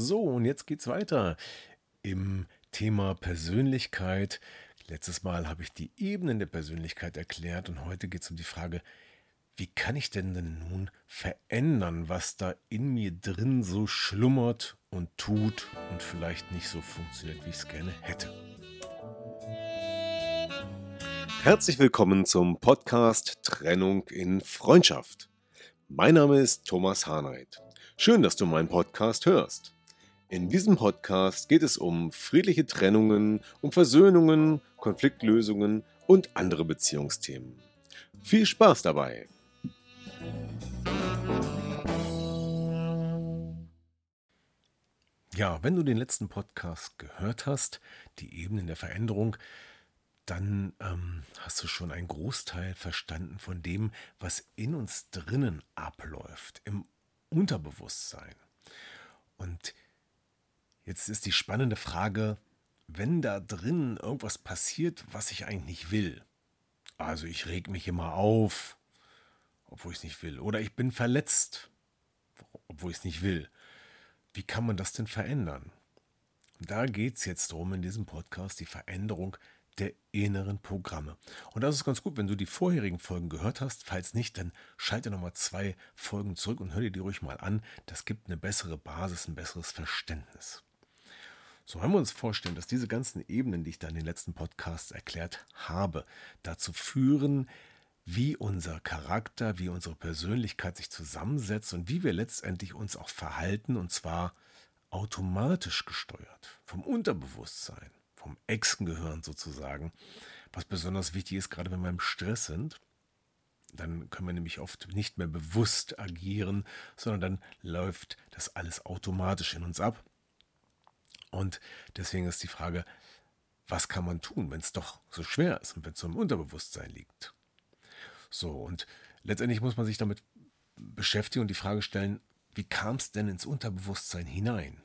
So, und jetzt geht's weiter im Thema Persönlichkeit. Letztes Mal habe ich die Ebenen der Persönlichkeit erklärt und heute geht es um die Frage, wie kann ich denn denn nun verändern, was da in mir drin so schlummert und tut und vielleicht nicht so funktioniert, wie ich es gerne hätte. Herzlich willkommen zum Podcast Trennung in Freundschaft. Mein Name ist Thomas Harnight. Schön, dass du meinen Podcast hörst. In diesem Podcast geht es um friedliche Trennungen, um Versöhnungen, Konfliktlösungen und andere Beziehungsthemen. Viel Spaß dabei! Ja, wenn du den letzten Podcast gehört hast, die Ebenen der Veränderung, dann ähm, hast du schon einen Großteil verstanden von dem, was in uns drinnen abläuft, im Unterbewusstsein. Und Jetzt ist die spannende Frage, wenn da drin irgendwas passiert, was ich eigentlich nicht will. Also ich reg mich immer auf, obwohl ich es nicht will. Oder ich bin verletzt, obwohl ich es nicht will. Wie kann man das denn verändern? Da geht es jetzt darum in diesem Podcast, die Veränderung der inneren Programme. Und das ist ganz gut, wenn du die vorherigen Folgen gehört hast. Falls nicht, dann schalte nochmal zwei Folgen zurück und hör dir die ruhig mal an. Das gibt eine bessere Basis, ein besseres Verständnis. So wenn wir uns vorstellen, dass diese ganzen Ebenen, die ich da in den letzten Podcasts erklärt habe, dazu führen, wie unser Charakter, wie unsere Persönlichkeit sich zusammensetzt und wie wir letztendlich uns auch verhalten, und zwar automatisch gesteuert, vom Unterbewusstsein, vom Echsengehirn sozusagen, was besonders wichtig ist, gerade wenn wir im Stress sind. Dann können wir nämlich oft nicht mehr bewusst agieren, sondern dann läuft das alles automatisch in uns ab. Und deswegen ist die Frage, was kann man tun, wenn es doch so schwer ist und wenn es so im Unterbewusstsein liegt? So, und letztendlich muss man sich damit beschäftigen und die Frage stellen, wie kam es denn ins Unterbewusstsein hinein?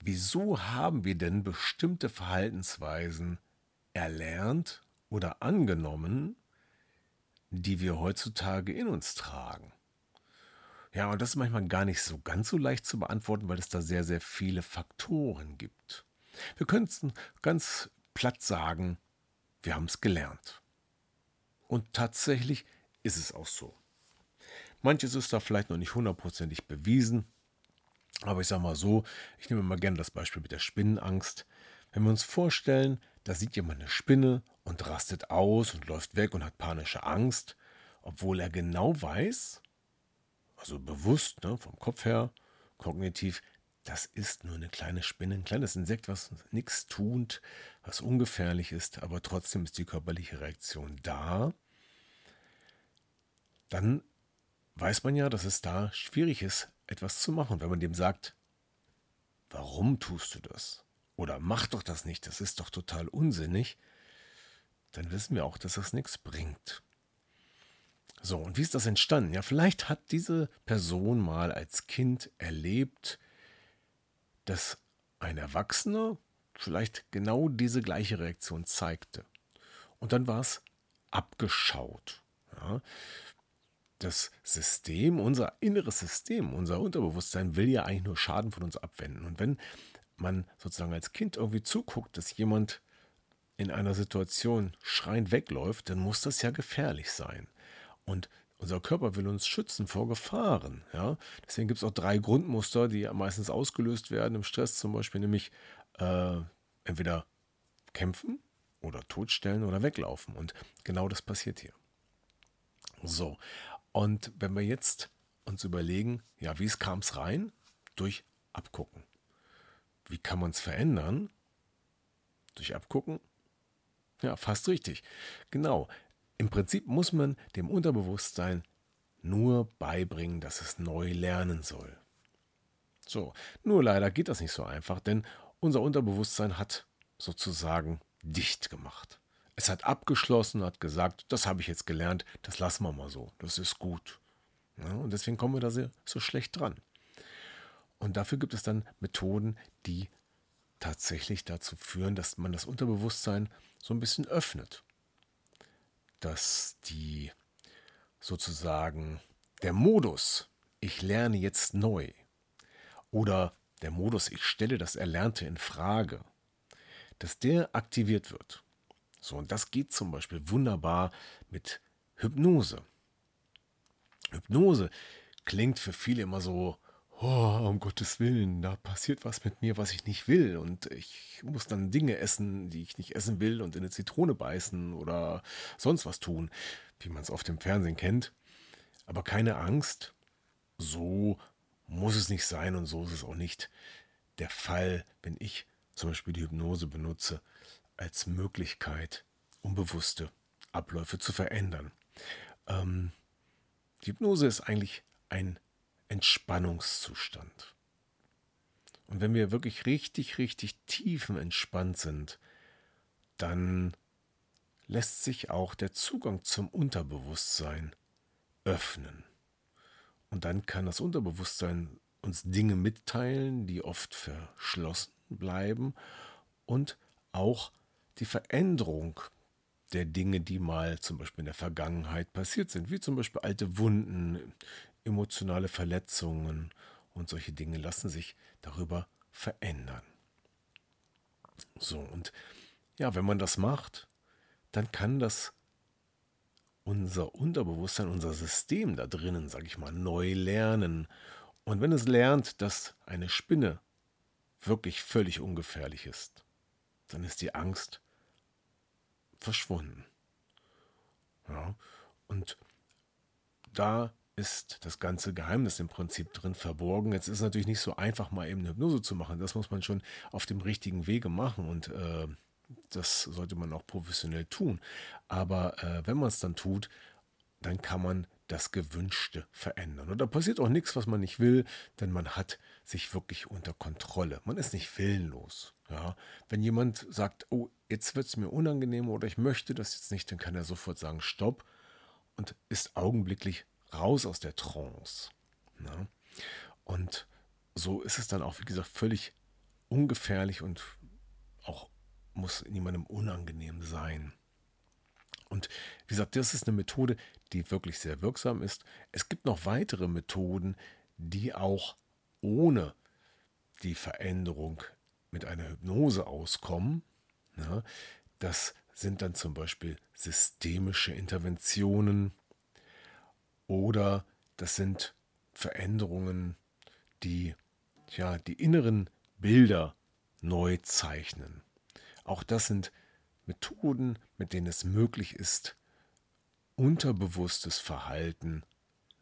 Wieso haben wir denn bestimmte Verhaltensweisen erlernt oder angenommen, die wir heutzutage in uns tragen? Ja, und das ist manchmal gar nicht so ganz so leicht zu beantworten, weil es da sehr, sehr viele Faktoren gibt. Wir könnten ganz platt sagen, wir haben es gelernt. Und tatsächlich ist es auch so. Manches ist da vielleicht noch nicht hundertprozentig bewiesen, aber ich sage mal so, ich nehme mal gerne das Beispiel mit der Spinnenangst. Wenn wir uns vorstellen, da sieht jemand eine Spinne und rastet aus und läuft weg und hat panische Angst, obwohl er genau weiß, also bewusst, ne, vom Kopf her, kognitiv, das ist nur eine kleine Spinne, ein kleines Insekt, was nichts tut, was ungefährlich ist, aber trotzdem ist die körperliche Reaktion da. Dann weiß man ja, dass es da schwierig ist, etwas zu machen. Wenn man dem sagt, warum tust du das? Oder mach doch das nicht, das ist doch total unsinnig, dann wissen wir auch, dass das nichts bringt. So, und wie ist das entstanden? Ja, vielleicht hat diese Person mal als Kind erlebt, dass ein Erwachsener vielleicht genau diese gleiche Reaktion zeigte. Und dann war es abgeschaut. Ja. Das System, unser inneres System, unser Unterbewusstsein will ja eigentlich nur Schaden von uns abwenden. Und wenn man sozusagen als Kind irgendwie zuguckt, dass jemand in einer Situation schreiend wegläuft, dann muss das ja gefährlich sein. Und unser Körper will uns schützen vor Gefahren. Ja? Deswegen gibt es auch drei Grundmuster, die meistens ausgelöst werden im Stress, zum Beispiel nämlich äh, entweder kämpfen oder totstellen oder weglaufen. Und genau das passiert hier. So, und wenn wir jetzt uns überlegen, ja, wie kam es rein? Durch Abgucken. Wie kann man es verändern? Durch Abgucken? Ja, fast richtig. Genau. Im Prinzip muss man dem Unterbewusstsein nur beibringen, dass es neu lernen soll. So, nur leider geht das nicht so einfach, denn unser Unterbewusstsein hat sozusagen dicht gemacht. Es hat abgeschlossen, hat gesagt, das habe ich jetzt gelernt, das lassen wir mal so, das ist gut. Ja, und deswegen kommen wir da sehr, so schlecht dran. Und dafür gibt es dann Methoden, die tatsächlich dazu führen, dass man das Unterbewusstsein so ein bisschen öffnet. Dass die sozusagen der Modus, ich lerne jetzt neu, oder der Modus, ich stelle das Erlernte in Frage, dass der aktiviert wird. So, und das geht zum Beispiel wunderbar mit Hypnose. Hypnose klingt für viele immer so, oh, um Gottes Willen, da passiert was mit mir, was ich nicht will. Und ich muss dann Dinge essen, die ich nicht essen will und in eine Zitrone beißen oder sonst was tun, wie man es auf dem Fernsehen kennt. Aber keine Angst, so muss es nicht sein und so ist es auch nicht der Fall, wenn ich zum Beispiel die Hypnose benutze als Möglichkeit, unbewusste Abläufe zu verändern. Ähm, die Hypnose ist eigentlich ein Entspannungszustand. Und wenn wir wirklich richtig, richtig tiefenentspannt sind, dann lässt sich auch der Zugang zum Unterbewusstsein öffnen. Und dann kann das Unterbewusstsein uns Dinge mitteilen, die oft verschlossen bleiben und auch die Veränderung der Dinge, die mal zum Beispiel in der Vergangenheit passiert sind, wie zum Beispiel alte Wunden, emotionale Verletzungen und solche Dinge lassen sich darüber verändern. So, und ja, wenn man das macht, dann kann das unser Unterbewusstsein, unser System da drinnen, sage ich mal, neu lernen. Und wenn es lernt, dass eine Spinne wirklich völlig ungefährlich ist, dann ist die Angst verschwunden. Ja, und da ist das ganze Geheimnis im Prinzip drin verborgen. Jetzt ist es natürlich nicht so einfach, mal eben eine Hypnose zu machen. Das muss man schon auf dem richtigen Wege machen und äh, das sollte man auch professionell tun. Aber äh, wenn man es dann tut, dann kann man das Gewünschte verändern. Und da passiert auch nichts, was man nicht will, denn man hat sich wirklich unter Kontrolle. Man ist nicht willenlos. Ja? Wenn jemand sagt, oh, jetzt wird es mir unangenehm oder ich möchte das jetzt nicht, dann kann er sofort sagen, stopp und ist augenblicklich raus aus der Trance. Ja? Und so ist es dann auch, wie gesagt, völlig ungefährlich und auch muss niemandem unangenehm sein. Und wie gesagt, das ist eine Methode, die wirklich sehr wirksam ist. Es gibt noch weitere Methoden, die auch ohne die Veränderung mit einer Hypnose auskommen. Ja, das sind dann zum Beispiel systemische Interventionen oder das sind Veränderungen, die ja, die inneren Bilder neu zeichnen. Auch das sind Methoden, mit denen es möglich ist, unterbewusstes Verhalten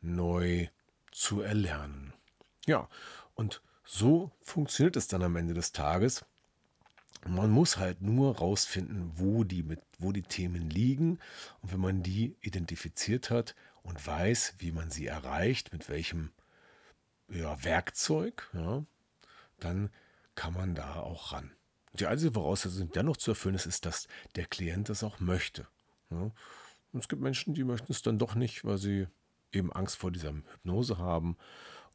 neu zu erlernen. Ja, und so funktioniert es dann am Ende des Tages. Man muss halt nur rausfinden, wo die, wo die Themen liegen. Und wenn man die identifiziert hat und weiß, wie man sie erreicht, mit welchem ja, Werkzeug, ja, dann kann man da auch ran. Die einzige Voraussetzung, die dennoch zu erfüllen ist, ist, dass der Klient das auch möchte. Ja. Und es gibt Menschen, die möchten es dann doch nicht, weil sie eben Angst vor dieser Hypnose haben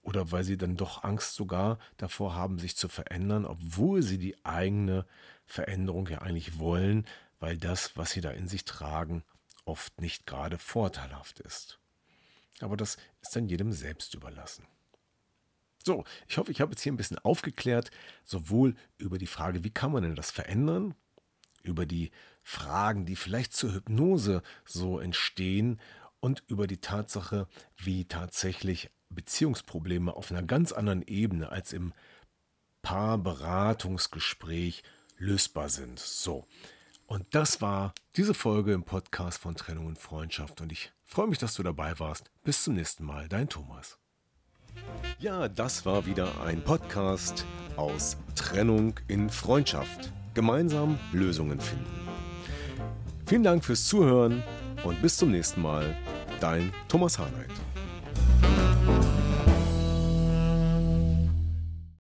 oder weil sie dann doch Angst sogar davor haben, sich zu verändern, obwohl sie die eigene Veränderung ja eigentlich wollen, weil das, was sie da in sich tragen, oft nicht gerade vorteilhaft ist. Aber das ist dann jedem selbst überlassen. So, ich hoffe, ich habe jetzt hier ein bisschen aufgeklärt, sowohl über die Frage, wie kann man denn das verändern, über die Fragen, die vielleicht zur Hypnose so entstehen und über die Tatsache, wie tatsächlich Beziehungsprobleme auf einer ganz anderen Ebene als im Paarberatungsgespräch lösbar sind. So. Und das war diese Folge im Podcast von Trennung und Freundschaft. Und ich freue mich, dass du dabei warst. Bis zum nächsten Mal, dein Thomas. Ja, das war wieder ein Podcast aus Trennung in Freundschaft. Gemeinsam Lösungen finden. Vielen Dank fürs Zuhören und bis zum nächsten Mal. Dein Thomas Harnight.